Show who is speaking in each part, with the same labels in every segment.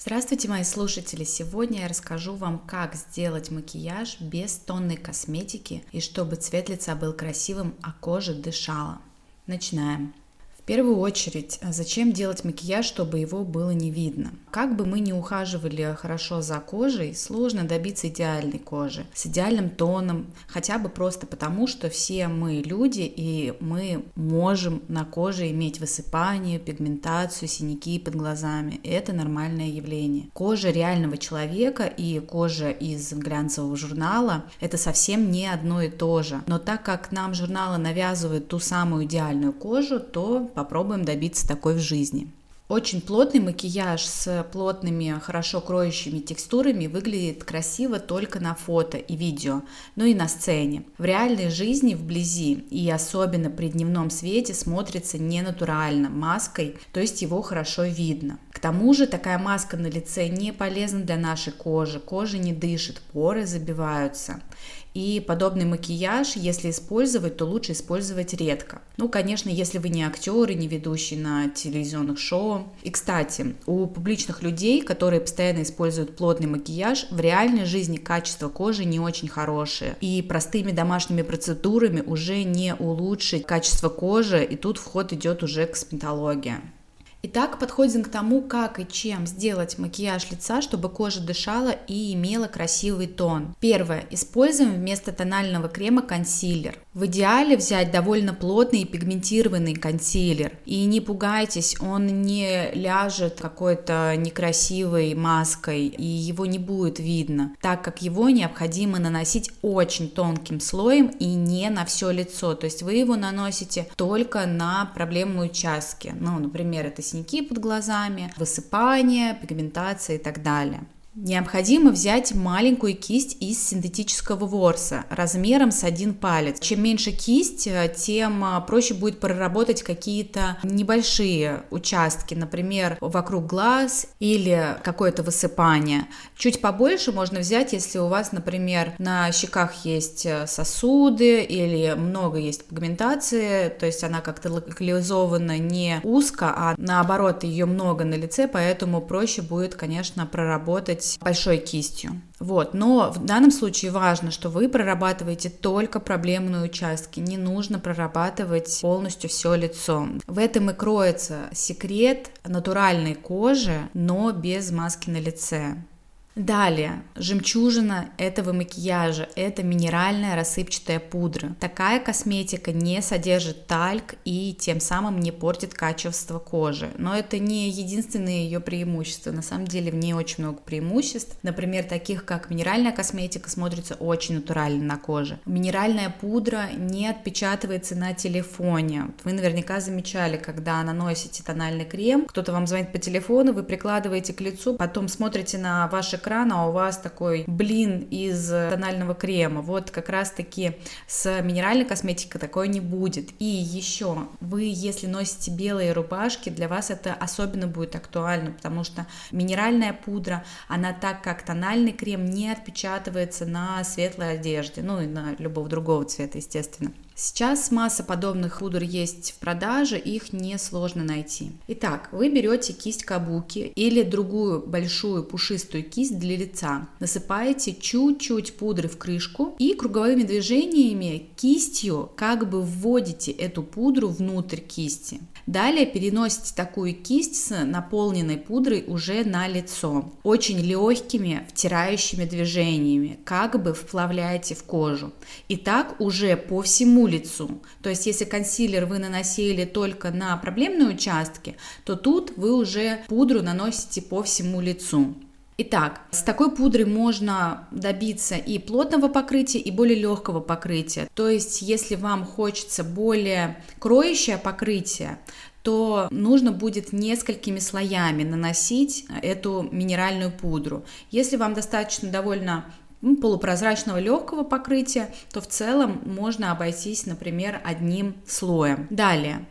Speaker 1: Здравствуйте, мои слушатели! Сегодня я расскажу вам, как сделать макияж без тонной косметики и чтобы цвет лица был красивым, а кожа дышала. Начинаем первую очередь, а зачем делать макияж, чтобы его было не видно? Как бы мы ни ухаживали хорошо за кожей, сложно добиться идеальной кожи с идеальным тоном, хотя бы просто потому, что все мы люди, и мы можем на коже иметь высыпание, пигментацию, синяки под глазами. Это нормальное явление. Кожа реального человека и кожа из глянцевого журнала – это совсем не одно и то же. Но так как нам журналы навязывают ту самую идеальную кожу, то попробуем добиться такой в жизни. Очень плотный макияж с плотными, хорошо кроющими текстурами выглядит красиво только на фото и видео, но и на сцене. В реальной жизни вблизи и особенно при дневном свете смотрится ненатурально, маской, то есть его хорошо видно. К тому же такая маска на лице не полезна для нашей кожи, кожа не дышит, поры забиваются. И подобный макияж, если использовать, то лучше использовать редко. Ну, конечно, если вы не актер и не ведущий на телевизионных шоу. И, кстати, у публичных людей, которые постоянно используют плотный макияж, в реальной жизни качество кожи не очень хорошее. И простыми домашними процедурами уже не улучшить качество кожи, и тут вход идет уже косметология. Итак, подходим к тому, как и чем сделать макияж лица, чтобы кожа дышала и имела красивый тон. Первое. Используем вместо тонального крема консилер. В идеале взять довольно плотный и пигментированный консилер. И не пугайтесь, он не ляжет какой-то некрасивой маской, и его не будет видно, так как его необходимо наносить очень тонким слоем и не на все лицо. То есть вы его наносите только на проблемные участки. Ну, например, это синяки под глазами, высыпание, пигментация и так далее. Необходимо взять маленькую кисть из синтетического ворса размером с один палец. Чем меньше кисть, э, тем э, проще будет проработать какие-то небольшие участки, например, вокруг глаз или какое-то высыпание. Чуть побольше можно взять, если у вас, например, на щеках есть э, сосуды или много есть пигментации, то есть она как-то локализована не узко, а наоборот ее много на лице, поэтому проще будет, конечно, проработать делать большой кистью. Вот, но в данном случае важно, что вы прорабатываете только проблемные участки, не нужно прорабатывать полностью все лицо. В этом и кроется секрет натуральной кожи, но без маски на лице. Далее, жемчужина этого макияжа – это минеральная рассыпчатая пудра. Такая косметика не содержит тальк и тем самым не портит качество кожи. Но это не единственное ее преимущество. На самом деле в ней очень много преимуществ. Например, таких как минеральная косметика смотрится очень натурально на коже. Минеральная пудра не отпечатывается на телефоне. Вы наверняка замечали, когда наносите тональный крем, кто-то вам звонит по телефону, вы прикладываете к лицу, потом смотрите на ваш экрана а у вас такой блин из тонального крема. Вот как раз-таки с минеральной косметикой такое не будет. И еще, вы если носите белые рубашки, для вас это особенно будет актуально, потому что минеральная пудра, она так как тональный крем не отпечатывается на светлой одежде, ну и на любого другого цвета, естественно. Сейчас масса подобных пудр есть в продаже, их несложно найти. Итак, вы берете кисть кабуки или другую большую пушистую кисть для лица, насыпаете чуть-чуть пудры в крышку и круговыми движениями кистью как бы вводите эту пудру внутрь кисти. Далее переносите такую кисть с наполненной пудрой уже на лицо. Очень легкими втирающими движениями, как бы вплавляете в кожу. И так уже по всему лицу. То есть если консилер вы наносили только на проблемные участки, то тут вы уже пудру наносите по всему лицу. Итак, с такой пудрой можно добиться и плотного покрытия, и более легкого покрытия. То есть, если вам хочется более кроющее покрытие, то нужно будет несколькими слоями наносить эту минеральную пудру. Если вам достаточно довольно полупрозрачного легкого покрытия, то в целом можно обойтись, например, одним слоем. Далее.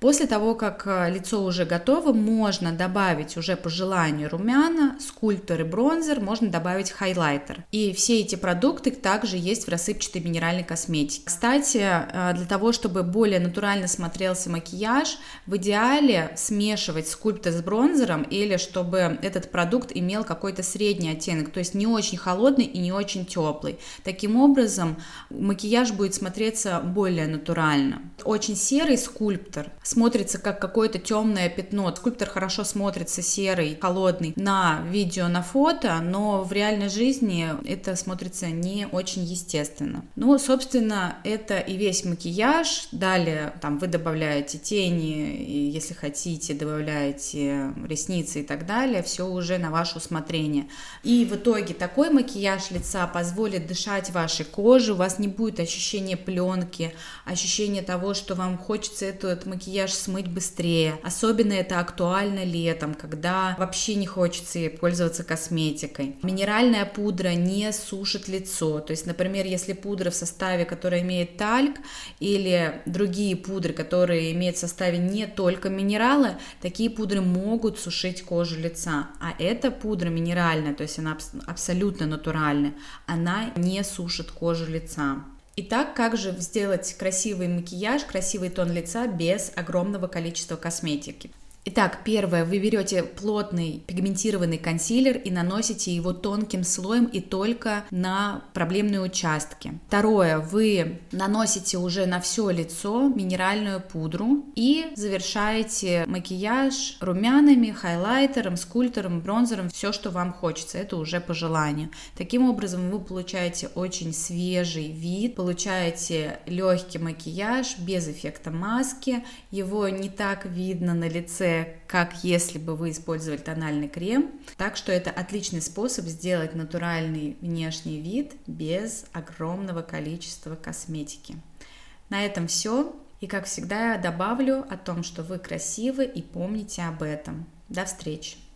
Speaker 1: После того, как э, лицо уже готово, можно добавить уже по желанию румяна, скульптор и бронзер, можно добавить хайлайтер. И все эти продукты также есть в рассыпчатой минеральной косметике. Кстати, э, для того, чтобы более натурально смотрелся макияж, в идеале смешивать скульптор с бронзером или чтобы этот продукт имел какой-то средний оттенок, то есть не очень холодный и не очень теплый. Таким образом, макияж будет смотреться более натурально. Очень серый скульптор смотрится как какое-то темное пятно. Скульптор хорошо смотрится серый, холодный на видео, на фото, но в реальной жизни это смотрится не очень естественно. Ну, собственно, это и весь макияж. Далее там вы добавляете тени, и если хотите, добавляете ресницы и так далее. Все уже на ваше усмотрение. И в итоге такой макияж лица позволит дышать вашей коже, у вас не будет ощущения пленки, ощущения того, что вам хочется этот макияж макияж смыть быстрее. Особенно это актуально летом, когда вообще не хочется пользоваться косметикой. Минеральная пудра не сушит лицо. То есть, например, если пудра в составе, которая имеет тальк, или другие пудры, которые имеют в составе не только минералы, такие пудры могут сушить кожу лица. А эта пудра минеральная, то есть она абсолютно натуральная, она не сушит кожу лица. Итак, как же сделать красивый макияж, красивый тон лица без огромного количества косметики? Итак, первое, вы берете плотный пигментированный консилер и наносите его тонким слоем и только на проблемные участки. Второе, вы наносите уже на все лицо минеральную пудру и завершаете макияж румянами, хайлайтером, скульптором, бронзером, все, что вам хочется, это уже по желанию. Таким образом, вы получаете очень свежий вид, получаете легкий макияж без эффекта маски, его не так видно на лице, как если бы вы использовали тональный крем. Так что это отличный способ сделать натуральный внешний вид без огромного количества косметики. На этом все. И как всегда я добавлю о том, что вы красивы и помните об этом. До встречи!